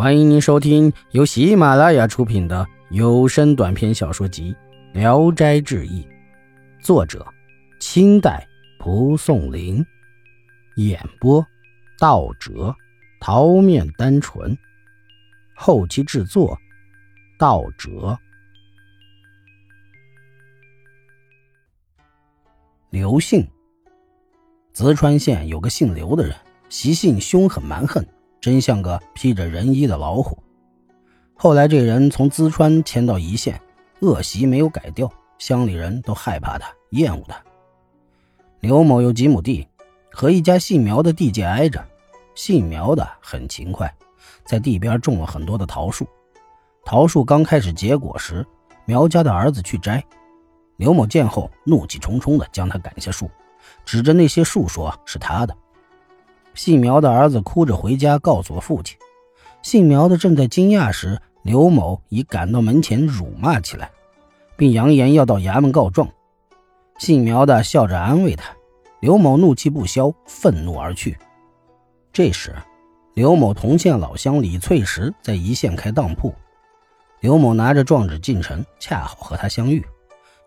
欢迎您收听由喜马拉雅出品的有声短篇小说集《聊斋志异》，作者：清代蒲松龄，演播：道哲、桃面单纯，后期制作：道哲。刘姓，淄川县有个姓刘的人，习性凶狠蛮横。真像个披着人衣的老虎。后来这人从淄川迁到一县，恶习没有改掉，乡里人都害怕他，厌恶他。刘某有几亩地，和一家姓苗的地界挨着。姓苗的很勤快，在地边种了很多的桃树。桃树刚开始结果时，苗家的儿子去摘，刘某见后怒气冲冲地将他赶下树，指着那些树说是他的。姓苗的儿子哭着回家，告诉了父亲。姓苗的正在惊讶时，刘某已赶到门前辱骂起来，并扬言要到衙门告状。姓苗的笑着安慰他，刘某怒气不消，愤怒而去。这时，刘某同县老乡李翠石在一线开当铺，刘某拿着状纸进城，恰好和他相遇。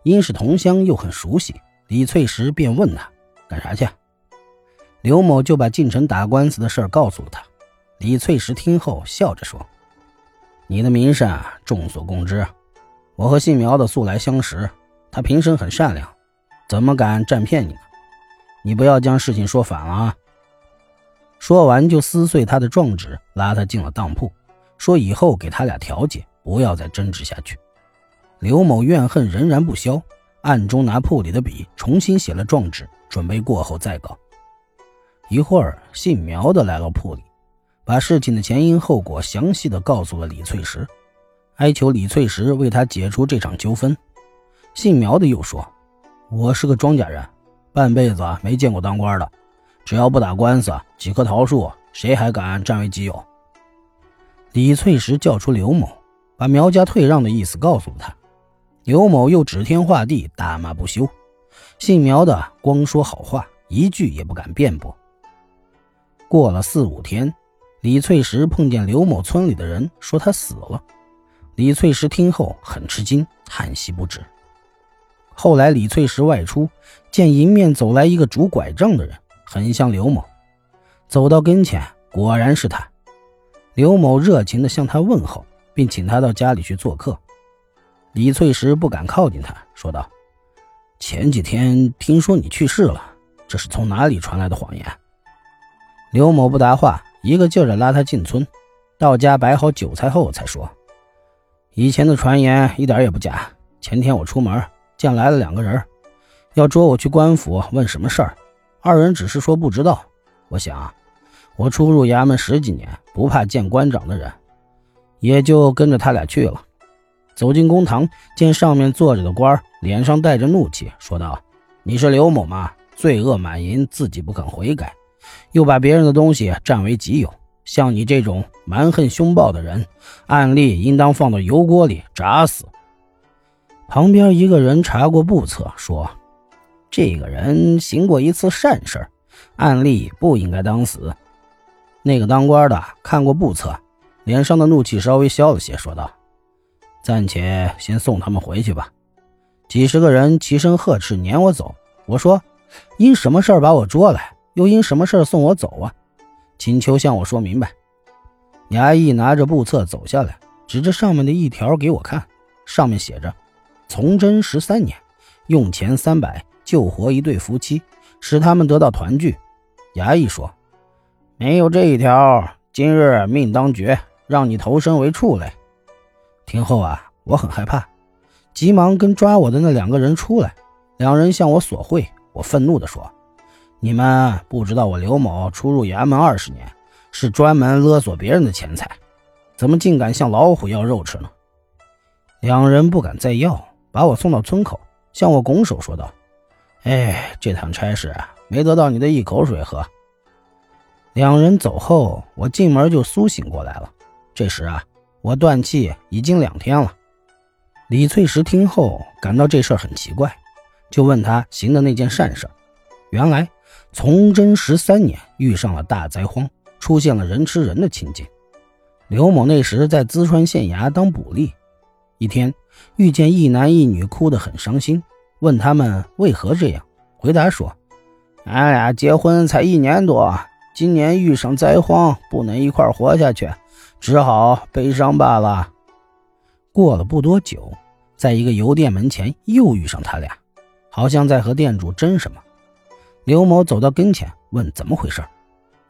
因是同乡，又很熟悉，李翠石便问他干啥去。刘某就把进城打官司的事告诉了他。李翠石听后笑着说：“你的名善众所共知，我和姓苗的素来相识，他平生很善良，怎么敢占骗你呢？你不要将事情说反了啊！”说完就撕碎他的状纸，拉他进了当铺，说以后给他俩调解，不要再争执下去。刘某怨恨仍然不消，暗中拿铺里的笔重新写了状纸，准备过后再告。一会儿，姓苗的来到铺里，把事情的前因后果详细的告诉了李翠石，哀求李翠石为他解除这场纠纷。姓苗的又说：“我是个庄稼人，半辈子没见过当官的，只要不打官司，几棵桃树谁还敢占为己有？”李翠石叫出刘某，把苗家退让的意思告诉了他。刘某又指天画地，大骂不休。姓苗的光说好话，一句也不敢辩驳。过了四五天，李翠石碰见刘某村里的人，说他死了。李翠石听后很吃惊，叹息不止。后来李翠石外出，见迎面走来一个拄拐杖的人，很像刘某。走到跟前，果然是他。刘某热情地向他问候，并请他到家里去做客。李翠石不敢靠近他，说道：“前几天听说你去世了，这是从哪里传来的谎言？”刘某不答话，一个劲儿的拉他进村。到家摆好酒菜后，才说：“以前的传言一点也不假。前天我出门，见来了两个人，要捉我去官府问什么事儿。二人只是说不知道。我想，我出入衙门十几年，不怕见官长的人，也就跟着他俩去了。走进公堂，见上面坐着的官儿，脸上带着怒气，说道：‘你是刘某吗？罪恶满盈，自己不肯悔改。’”又把别人的东西占为己有，像你这种蛮横凶暴的人，案例应当放到油锅里炸死。旁边一个人查过簿册，说：“这个人行过一次善事，案例不应该当死。”那个当官的看过簿册，脸上的怒气稍微消了些，说道：“暂且先送他们回去吧。”几十个人齐声呵斥，撵我走。我说：“因什么事儿把我捉来？”又因什么事送我走啊？请求向我说明白。衙役拿着簿册走下来，指着上面的一条给我看，上面写着：“从征十三年，用钱三百救活一对夫妻，使他们得到团聚。”衙役说：“没有这一条，今日命当绝，让你投身为畜类。”听后啊，我很害怕，急忙跟抓我的那两个人出来，两人向我索贿，我愤怒地说。你们不知道我刘某出入衙门二十年，是专门勒索别人的钱财，怎么竟敢向老虎要肉吃呢？两人不敢再要，把我送到村口，向我拱手说道：“哎，这趟差事没得到你的一口水喝。”两人走后，我进门就苏醒过来了。这时啊，我断气已经两天了。李翠石听后感到这事很奇怪，就问他行的那件善事，原来。崇祯十三年遇上了大灾荒，出现了人吃人的情景。刘某那时在淄川县衙当捕吏，一天遇见一男一女哭得很伤心，问他们为何这样，回答说：“俺俩结婚才一年多，今年遇上灾荒，不能一块活下去，只好悲伤罢了。”过了不多久，在一个油店门前又遇上他俩，好像在和店主争什么。刘某走到跟前问怎么回事，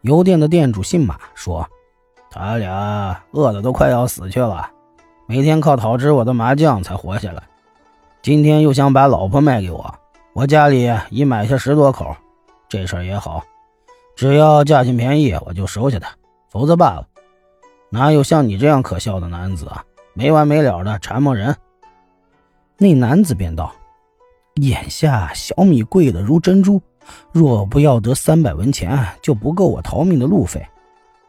油店的店主姓马，说他俩饿得都快要死去了，每天靠讨吃我的麻将才活下来，今天又想把老婆卖给我，我家里已买下十多口，这事儿也好，只要价钱便宜我就收下他，否则罢了。哪有像你这样可笑的男子啊！没完没了的缠磨人。那男子便道：“眼下小米贵得如珍珠，若不要得三百文钱，就不够我逃命的路费。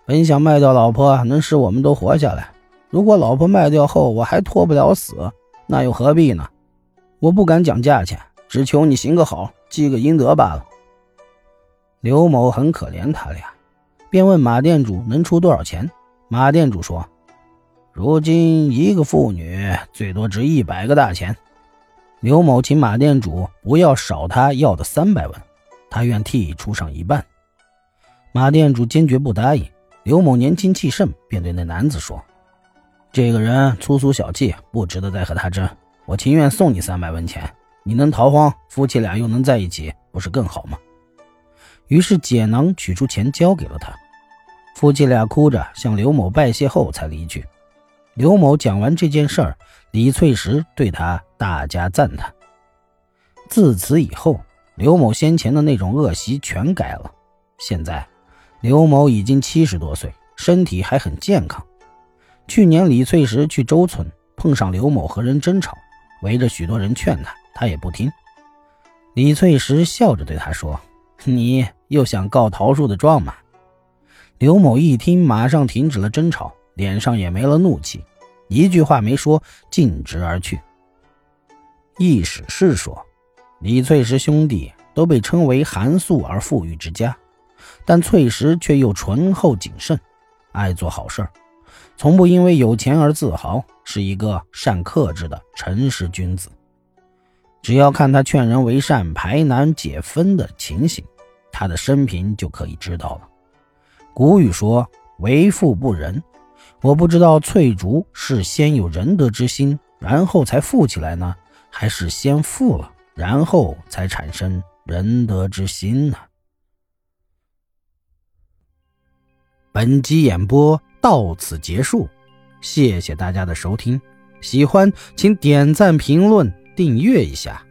本想卖掉老婆，能使我们都活下来。如果老婆卖掉后我还脱不了死，那又何必呢？我不敢讲价钱，只求你行个好，积个阴德罢了。”刘某很可怜他俩，便问马店主能出多少钱。马店主说。如今一个妇女最多值一百个大钱。刘某请马店主不要少他要的三百文，他愿替你出上一半。马店主坚决不答应。刘某年轻气盛，便对那男子说：“这个人粗俗小气，不值得再和他争。我情愿送你三百文钱，你能逃荒，夫妻俩又能在一起，不是更好吗？”于是解囊取出钱交给了他。夫妻俩哭着向刘某拜谢后才离去。刘某讲完这件事儿，李翠石对他大加赞叹。自此以后，刘某先前的那种恶习全改了。现在，刘某已经七十多岁，身体还很健康。去年李翠石去周村，碰上刘某和人争吵，围着许多人劝他，他也不听。李翠石笑着对他说：“你又想告桃树的状吗？”刘某一听，马上停止了争吵。脸上也没了怒气，一句话没说，径直而去。易史是说，李翠石兄弟都被称为寒素而富裕之家，但翠石却又醇厚谨慎，爱做好事儿，从不因为有钱而自豪，是一个善克制的诚实君子。只要看他劝人为善、排难解纷的情形，他的生平就可以知道了。古语说：“为富不仁。”我不知道翠竹是先有仁德之心，然后才富起来呢，还是先富了，然后才产生仁德之心呢？本集演播到此结束，谢谢大家的收听，喜欢请点赞、评论、订阅一下。